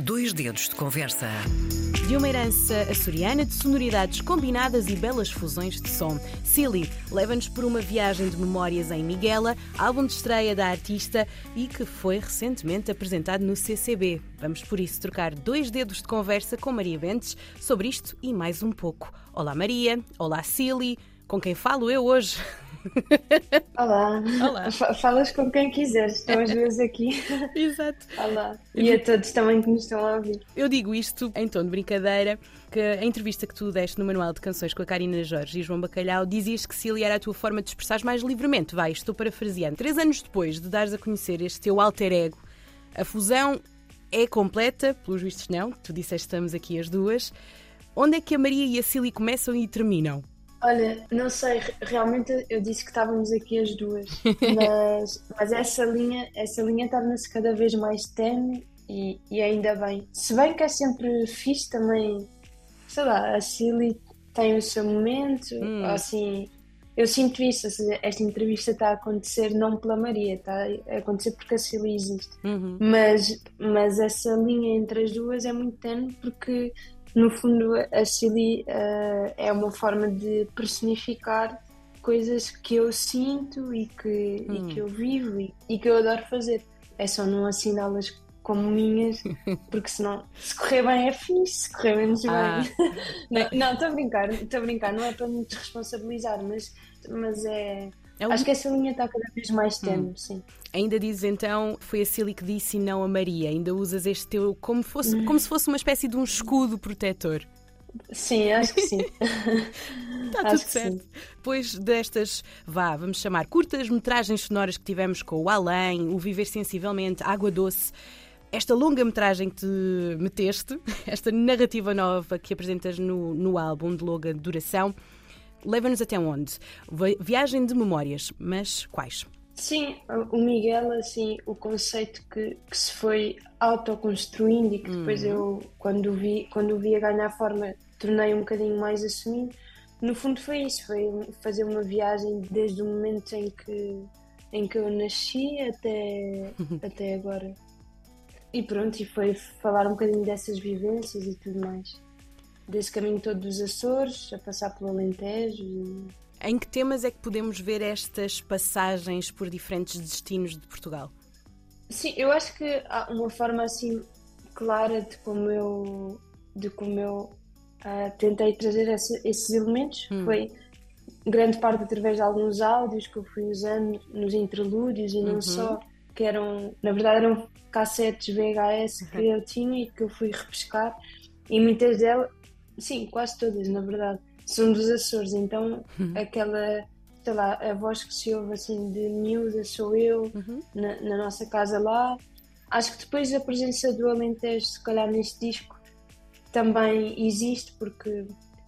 Dois dedos de conversa. De uma herança açoriana de sonoridades combinadas e belas fusões de som. Silly leva-nos por uma viagem de memórias em Miguela, álbum de estreia da artista e que foi recentemente apresentado no CCB. Vamos por isso trocar dois dedos de conversa com Maria Bentes sobre isto e mais um pouco. Olá Maria, olá Silly, com quem falo eu hoje? Olá. Olá. Falas com quem quiseres, estão as duas aqui. Exato. Olá. E a todos também que nos estão a ouvir. Eu digo isto em tom de brincadeira, que a entrevista que tu deste no Manual de Canções com a Karina Jorge e João Bacalhau dizias que Cília era a tua forma de expressar mais livremente. Vai, estou parafraseando. Três anos depois de dares a conhecer este teu alter ego, a fusão é completa, pelos vistos não, tu disseste estamos aqui as duas. Onde é que a Maria e a Cília começam e terminam? Olha, não sei, realmente eu disse que estávamos aqui as duas, mas, mas essa linha essa linha torna-se cada vez mais tenue e, e ainda bem. Se bem que é sempre fixe também, sei lá, a Silly tem o seu momento, Hum. assim, eu sinto isso, seja, esta entrevista está a acontecer não pela Maria, está a acontecer porque a Silly existe. Uhum. Mas, mas essa linha entre as duas é muito tenue porque, no fundo, a Silly eh, é uma forma de personificar coisas que eu sinto e que, e que eu vivo e, e que eu adoro fazer. É só não assiná-las como minhas, porque senão, se correr bem é fixe, se correr menos Ah. bem. Não, Não, estou a brincar, estou a brincar, não é para me desresponsabilizar, mas, mas é. É um- Acho que essa linha está cada vez mais tenue, sim. Ainda dizes então, foi a Cília que disse e não a Maria. Ainda usas este teu como, fosse, como se fosse uma espécie de um escudo protetor. Sim, acho que sim. Está tudo certo. sim. Depois destas, vá, vamos chamar curtas metragens sonoras que tivemos com o Além, o Viver Sensivelmente, Água Doce, esta longa metragem que te meteste, esta narrativa nova que apresentas no, no álbum de longa duração, leva-nos até onde? Vi- Viagem de memórias, mas quais? Sim, o Miguel, assim, o conceito que, que se foi autoconstruindo e que depois eu, quando o vi, quando o vi a ganhar forma, tornei um bocadinho mais assumido. No fundo foi isso, foi fazer uma viagem desde o momento em que, em que eu nasci até, até agora. E pronto, e foi falar um bocadinho dessas vivências e tudo mais. Desse caminho todo dos Açores, a passar pelo Alentejo Em que temas é que podemos ver estas passagens por diferentes destinos de Portugal? Sim, eu acho que há uma forma assim clara de como eu, de como eu ah, tentei trazer esse- esses elementos. Foi grande parte através de alguns áudios que eu fui usando nos interlúdios e não só, que eram, na verdade, eram cassetes VHS que eu tinha e que eu fui repescar. E muitas delas, sim, quase todas, na verdade, são dos Açores. Então, aquela, sei lá, a voz que se ouve assim de miúda sou eu na, na nossa casa lá. Acho que depois a presença do Alentejo, se calhar neste disco, também existe, porque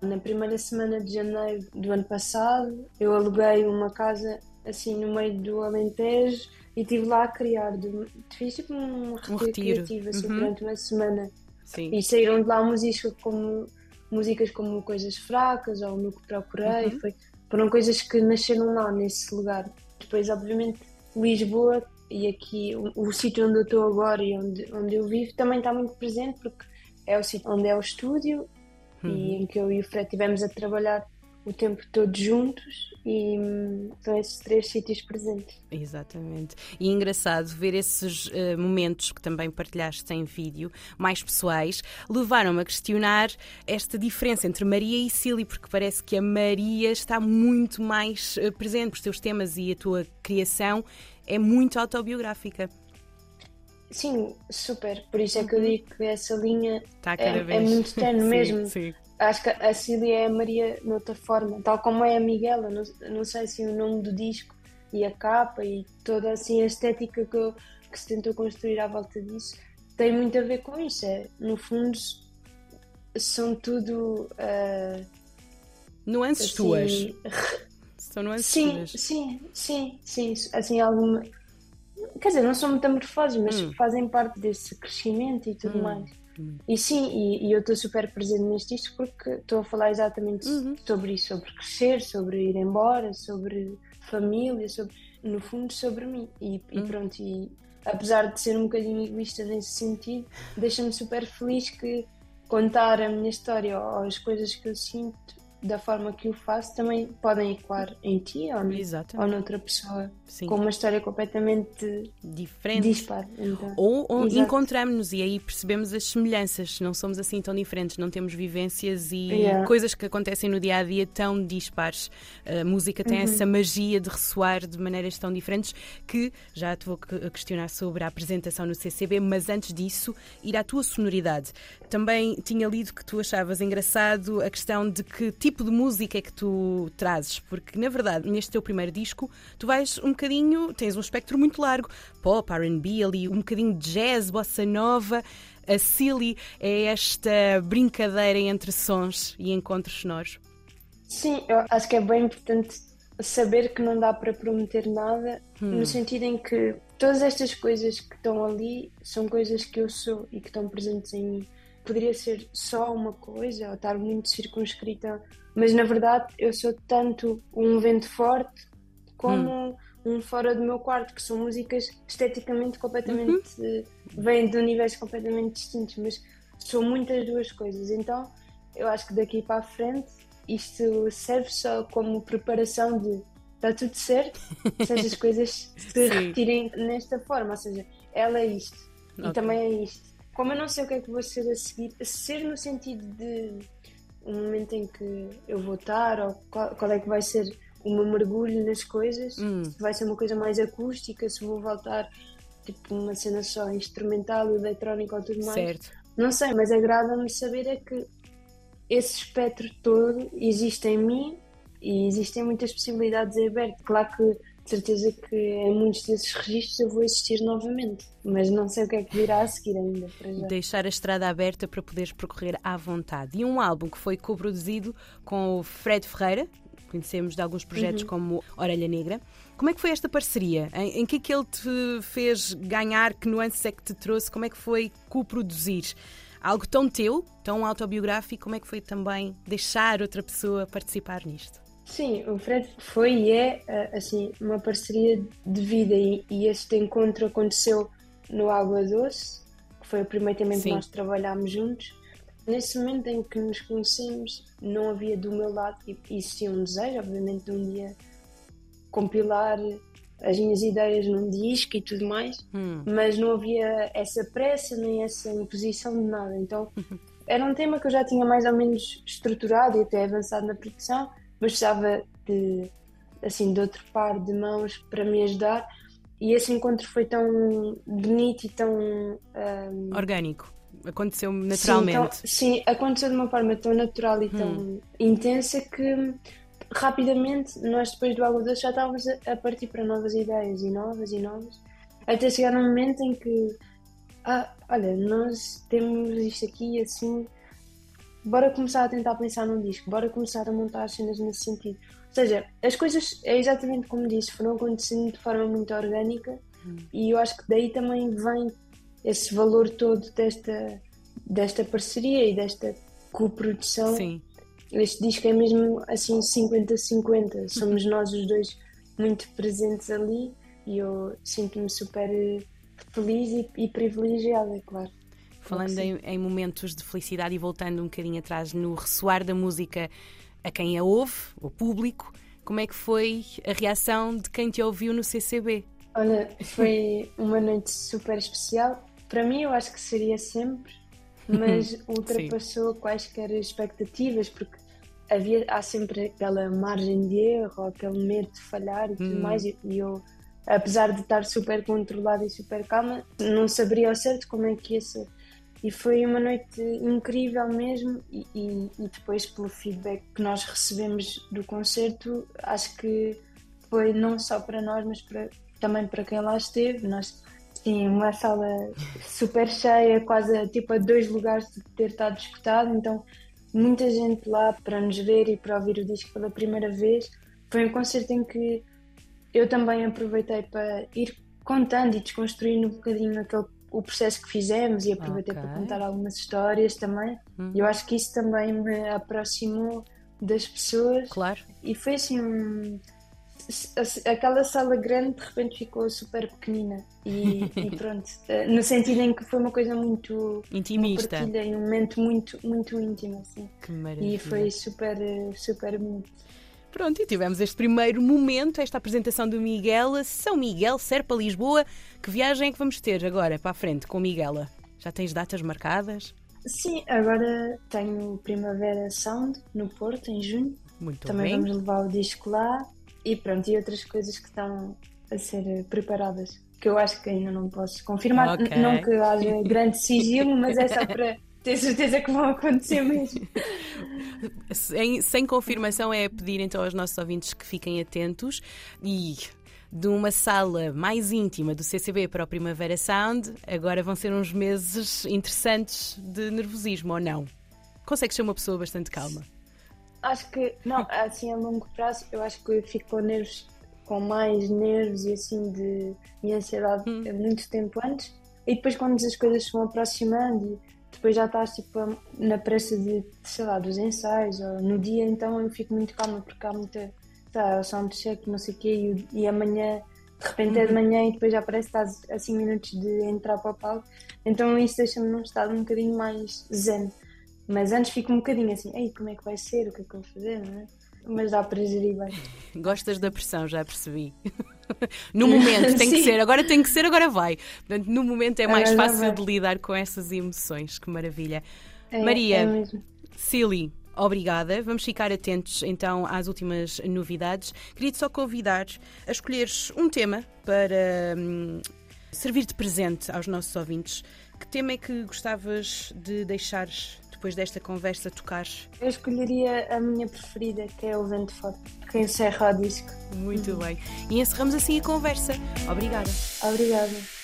na primeira semana de janeiro do ano passado eu aluguei uma casa assim no meio do Alentejo e estive lá a criar. De, fiz tipo um retiro, retiro. criativo assim, Uhum. durante uma semana. Sim. E saíram de lá músicas como, músicas como Coisas Fracas ou No Que Procurei. Uhum. Foi, foram coisas que nasceram lá, nesse lugar. Depois, obviamente, Lisboa e aqui o, o sítio onde eu estou agora e onde, onde eu vivo também está muito presente porque é o sítio onde é o estúdio Uhum. e em que eu e o Fred estivemos a trabalhar o tempo todo juntos e são esses três sítios presentes. Exatamente. E é engraçado ver esses eh, momentos que também partilhaste em vídeo, mais pessoais, levaram-me a questionar esta diferença entre Maria e Cília, porque parece que a Maria está muito mais eh, presente. Os teus temas e a tua criação é muito autobiográfica. Sim, super. Por isso é que eu digo que essa linha cada é, é muito Sim, mesmo. Sim. Acho que a Cília é a Maria noutra forma, tal como é a Miguela. Não, não sei se o nome do disco e a capa e toda assim a estética que, eu- que se tentou construir à volta disso tem muito a ver com isso. É, no fundo, são tudo. ah, Nuances assim, tuas. São nuances Sim, tuas. sim, sim, sim. Assim, alguma. Quer dizer, não são metamorfoses, mas Hum. fazem parte desse crescimento e tudo mais. E sim, e, e eu estou super presente neste isto porque estou a falar exatamente Uhum. sobre isso, sobre crescer, sobre ir embora, sobre família, sobre, no fundo sobre mim. E, e Hum. pronto, e apesar de ser um bocadinho egoísta nesse sentido, deixa-me super feliz que contar a minha história ou as coisas que eu sinto da forma que o faço também podem ecoar em ti ou, ou noutra pessoa Sim. com uma história completamente diferente dispar. Então, ou, ou encontramos-nos e aí percebemos as semelhanças. Não somos assim tão diferentes, não temos vivências e yeah. coisas que acontecem no dia a dia tão dispares. A música tem uhum. essa magia de ressoar de maneiras tão diferentes que já te vou questionar sobre a apresentação no CCB, mas antes disso, ir à tua sonoridade. Também tinha lido que tu achavas engraçado a questão de que tipo tipo de música é que tu trazes? Porque, na verdade, neste teu primeiro disco, tu vais um bocadinho, tens um espectro muito largo, pop, RB, ali, um bocadinho de jazz, bossa nova. A Silly é esta brincadeira entre sons e encontros sonoros. Sim, eu acho que é bem importante saber que não dá para prometer nada, hum. no sentido em que todas estas coisas que estão ali são coisas que eu sou e que estão presentes em mim. Poderia ser só uma coisa ou estar muito circunscrita mas na verdade eu sou tanto um vento forte como hum. um fora do meu quarto, que são músicas esteticamente completamente. Uhum. vêm de universos completamente distintos, mas são muitas duas coisas. Então eu acho que daqui para a frente isto serve só como preparação de está tudo certo se as coisas se repetirem nesta forma, ou seja, ela é isto okay. e também é isto. Como eu não sei o que é que vou ser a seguir, ser no sentido de um momento em que eu vou estar ou qual, qual é que vai ser o meu mergulho nas coisas, hum. se vai ser uma coisa mais acústica, se vou voltar tipo uma cena só instrumental, eletrónica ou tudo mais. Certo. Não sei, mas agrada-me saber é que esse espectro todo existe em mim e existem muitas possibilidades abertas. Claro que certeza que em muitos desses registros eu vou existir novamente, mas não sei o que é que virá a seguir ainda. Deixar a estrada aberta para poderes percorrer à vontade. E um álbum que foi co-produzido com o Fred Ferreira, conhecemos de alguns projetos uhum. como Orelha Negra. Como é que foi esta parceria? Em, em que é que ele te fez ganhar? Que nuances é que te trouxe? Como é que foi co-produzir? Algo tão teu, tão autobiográfico, como é que foi também deixar outra pessoa participar nisto? Sim, o Fred foi e é eh, assim uma parceria de vida e, e este encontro aconteceu no Água Doce, que foi o primeiro também que nós trabalhámos juntos. Nesse momento em que nos conhecemos, não havia do meu lado, e existia um desejo, obviamente, de um dia compilar as minhas ideias num disco e tudo mais, hum. mas não havia essa pressa nem essa imposição de nada. Então era um tema que eu já tinha mais ou menos estruturado e até avançado na produção mas precisava de, assim, de outro par de mãos para me ajudar. E esse encontro foi tão bonito e tão. Um... Orgânico. Aconteceu naturalmente. Sim, sim, aconteceu de uma forma tão natural e tão hum. intensa que rapidamente nós, depois do Água Doce, já estávamos a, a partir para novas ideias e novas e novas. Até chegar num momento em que. Ah, olha, nós temos isto aqui assim bora começar a tentar pensar num disco, bora começar a montar as cenas nesse sentido. Ou seja, as coisas, é exatamente como disse, foram acontecendo de forma muito orgânica hum. e eu acho que daí também vem esse valor todo desta, desta parceria e desta coprodução. Sim. Este disco é mesmo assim 50-50, somos nós os dois muito presentes ali e eu sinto-me super feliz e, e privilegiada, é claro. Falando em, em, momentos de felicidade e voltando um bocadinho atrás no ressoar da música a quem a ouve, o público, como é que foi a reação de quem te ouviu no CCB? Olha, foi uma noite super especial. Para mim, eu acho que seria sempre, mas ultrapassou quaisquer expectativas, porque havia, há sempre aquela margem de erro, aquele medo de falhar e tudo hum. mais, e eu apesar de estar super controlada e super calma, não saberia ao certo como é que ia ser. E foi uma noite incrível mesmo. E, e, e, depois, pelo feedback que nós recebemos do concerto, acho que foi não só para nós, mas para, também para quem lá esteve. Nós tínhamos uma sala super cheia, quase tipo a dois lugares de ter estado escutado. Então, muita gente lá para nos ver e para ouvir o disco pela primeira vez. Foi um concerto em que eu também aproveitei para ir contando e desconstruindo um bocadinho aquele o processo que fizemos e aproveitei okay. para contar algumas histórias também. Uhum. Eu acho que isso também me aproximou das pessoas. Claro. E foi assim um aquela sala grande de repente ficou super pequenina e, e, pronto, eh, no sentido em que foi uma coisa muito intimista e um momento muito, muito íntimo assim. Que maravilha. E foi super, super bonito. Pronto, e tivemos este primeiro momento, esta apresentação do Miguel, São Miguel, Serpa, Lisboa. Que viagem é que vamos ter agora para a frente com Miguela? Já tens datas marcadas? Sim, agora tenho Primavera Sound no Porto, em junho. Muito Também bem. vamos levar o disco lá e pronto, e outras coisas que estão a ser preparadas. Que eu acho que ainda não posso confirmar. Okay. Não que haja grande sigilo, mas é só para ter certeza que vão acontecer mesmo. Sem, sem confirmação é pedir então aos nossos ouvintes que fiquem atentos e de uma sala mais íntima do CCB para o Primavera Sound, agora vão ser uns meses interessantes de nervosismo, ou não? Consegues ser uma pessoa bastante calma? Acho que, não, assim a longo prazo, eu acho que fico com nervos, com mais nervos e assim de e ansiedade hum. muito tempo antes. E depois, quando as coisas se vão aproximando depois já estás tipo na pressa de, sei lá, dos ensaios ou no dia, então eu fico muito calma porque há muita tá, o soundcheck, não sei o quê, e, e amanhã, de repente é de uhum. manhã e depois já parece que estás a 5 minutos de entrar para o palco. Então isso deixa-me num estado um bocadinho mais zen. Mas antes fico um bocadinho assim, ei, como é que vai ser, o que é que eu vou fazer, não é? Mas dá para gerir bem. Gostas da pressão, já percebi. no momento tem que ser, agora tem que ser, agora vai. Portanto, no momento é mais agora fácil de lidar com essas emoções. Que maravilha. É, Maria, é Silly, Obrigada. Vamos ficar atentos então às últimas novidades. Queria-te só convidar a escolheres um tema para hum, servir de presente aos nossos ouvintes. Que tema é que gostavas de deixar depois desta conversa tocar? Eu escolheria a minha preferida, que é o Vento Forte, que encerra o disco. Muito bem. E encerramos assim a conversa. Obrigada. Obrigada.